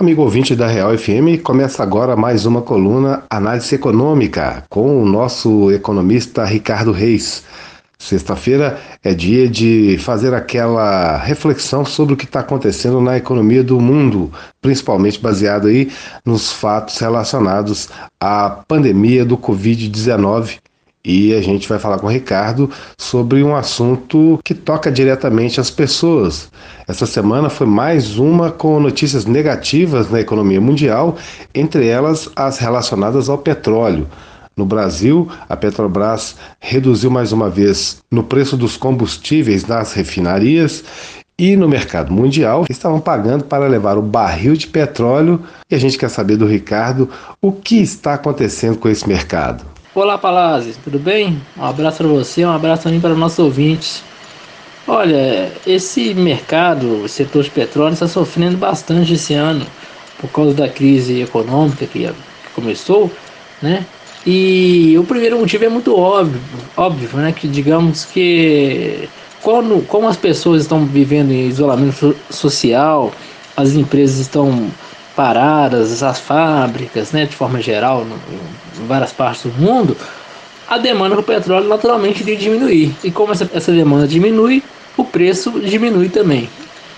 Amigo ouvinte da Real FM, começa agora mais uma coluna Análise Econômica com o nosso economista Ricardo Reis. Sexta-feira é dia de fazer aquela reflexão sobre o que está acontecendo na economia do mundo, principalmente baseado aí nos fatos relacionados à pandemia do Covid-19 e a gente vai falar com o Ricardo sobre um assunto que toca diretamente as pessoas. Essa semana foi mais uma com notícias negativas na economia mundial, entre elas as relacionadas ao petróleo. No Brasil, a Petrobras reduziu mais uma vez no preço dos combustíveis nas refinarias e no mercado mundial estavam pagando para levar o barril de petróleo. E a gente quer saber do Ricardo o que está acontecendo com esse mercado. Olá, Palazzi, tudo bem? Um abraço para você, um abraço também para os nossos ouvintes. Olha, esse mercado, o setor de petróleo, está sofrendo bastante esse ano por causa da crise econômica que começou, né? E o primeiro motivo é muito óbvio, óbvio, né? Que digamos que quando, como as pessoas estão vivendo em isolamento social, as empresas estão paradas, as fábricas, né, de forma geral, em várias partes do mundo, a demanda por petróleo naturalmente iria diminuir. E como essa, essa demanda diminui, o preço diminui também.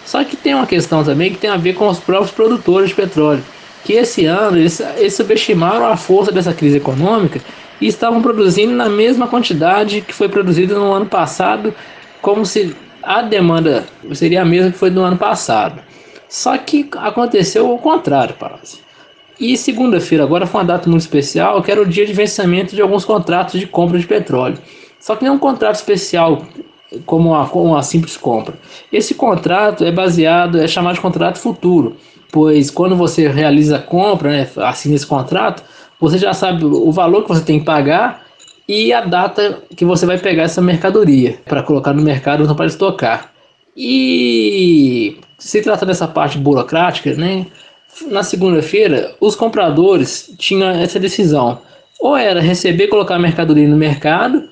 Só que tem uma questão também que tem a ver com os próprios produtores de petróleo, que esse ano eles, eles subestimaram a força dessa crise econômica e estavam produzindo na mesma quantidade que foi produzida no ano passado, como se a demanda seria a mesma que foi no ano passado. Só que aconteceu o contrário, Palazzi. E segunda-feira agora foi uma data muito especial, que era o dia de vencimento de alguns contratos de compra de petróleo. Só que não é um contrato especial como uma, como uma simples compra. Esse contrato é baseado, é chamado de contrato futuro, pois quando você realiza a compra, né, assina esse contrato, você já sabe o valor que você tem que pagar e a data que você vai pegar essa mercadoria para colocar no mercado ou para estocar. E se trata dessa parte burocrática, né? Na segunda-feira, os compradores tinham essa decisão: ou era receber colocar a mercadoria no mercado,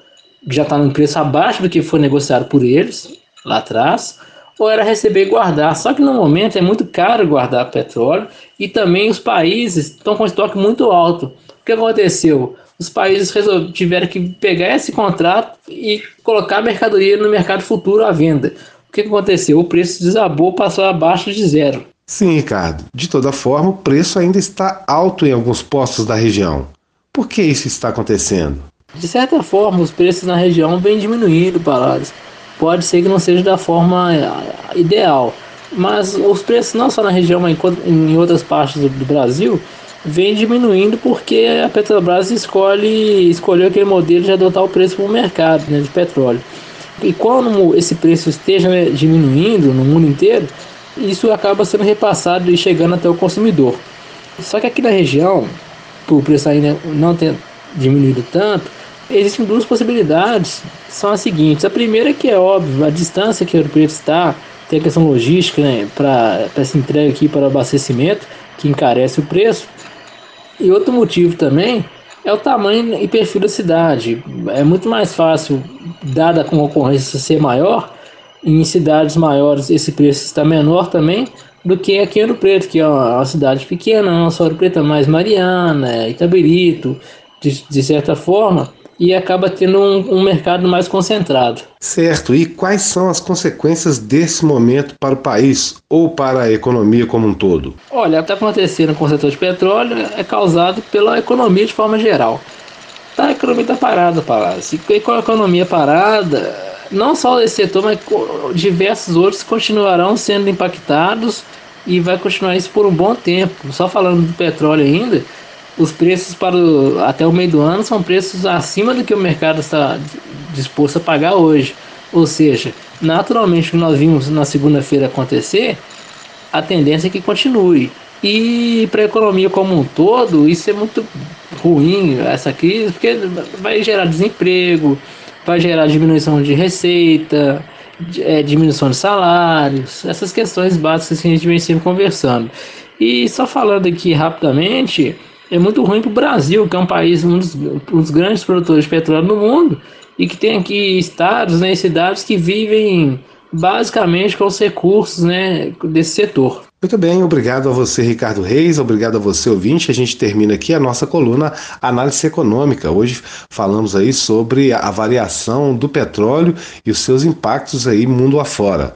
que já está no preço abaixo do que foi negociado por eles lá atrás, ou era receber e guardar. Só que no momento é muito caro guardar petróleo e também os países estão com estoque muito alto. O que aconteceu? Os países tiveram que pegar esse contrato e colocar a mercadoria no mercado futuro à venda. O que aconteceu? O preço desabou, passou abaixo de zero. Sim, Ricardo. De toda forma, o preço ainda está alto em alguns postos da região. Por que isso está acontecendo? De certa forma, os preços na região vêm diminuindo, Palácios. Pode ser que não seja da forma eh, ideal, mas os preços não só na região, mas em outras partes do Brasil, vêm diminuindo porque a Petrobras escolhe escolheu aquele modelo de adotar o preço para o mercado né, de petróleo. E quando esse preço esteja diminuindo no mundo inteiro, isso acaba sendo repassado e chegando até o consumidor. Só que aqui na região, por o preço ainda não ter diminuído tanto, existem duas possibilidades, são as seguintes. A primeira é que é óbvio, a distância que o preço está, tem a questão logística né, para essa entrega aqui para abastecimento, que encarece o preço. E outro motivo também é o tamanho e perfil da cidade. É muito mais fácil, dada a concorrência ser maior, em cidades maiores esse preço está menor também do que aqui em Ouro Preto, que é uma, cidade pequena, não só Ouro Preto, mais Mariana, Itabirito, de, de certa forma, e acaba tendo um, um, mercado mais concentrado. Certo. E quais são as consequências desse momento para o país ou para a economia como um todo? Olha, o que está acontecendo com o setor de petróleo é causado pela economia de forma geral. Tá, a economia está parada, Palácio. E com a economia parada, não só esse setor, mas diversos outros continuarão sendo impactados e vai continuar isso por um bom tempo. Só falando do petróleo ainda, os preços para o, até o meio do ano são preços acima do que o mercado está disposto a pagar hoje. Ou seja, naturalmente o que nós vimos na segunda-feira acontecer, a tendência é que continue. E para a economia como um todo, isso é muito ruim, essa crise, porque vai gerar desemprego, vai gerar diminuição de receita, é, diminuição de salários, essas questões básicas que a gente vem sempre conversando. E só falando aqui rapidamente, é muito ruim para o Brasil, que é um país, um dos, um dos, grandes produtores de petróleo no mundo, e que tem aqui estados né, cidades que vivem basicamente com os recursos né, desse setor. Muito bem, obrigado a você, Ricardo Reis, obrigado a você, ouvinte. A gente termina aqui a nossa coluna Análise Econômica. Hoje falamos aí sobre a variação do petróleo e os seus impactos aí mundo afora.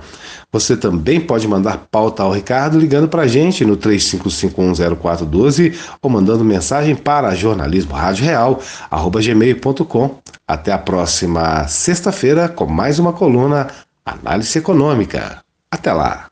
Você também pode mandar pauta ao Ricardo ligando para a gente no 35510412 ou mandando mensagem para jornalismo. Até a próxima sexta-feira com mais uma coluna Análise Econômica. Até lá!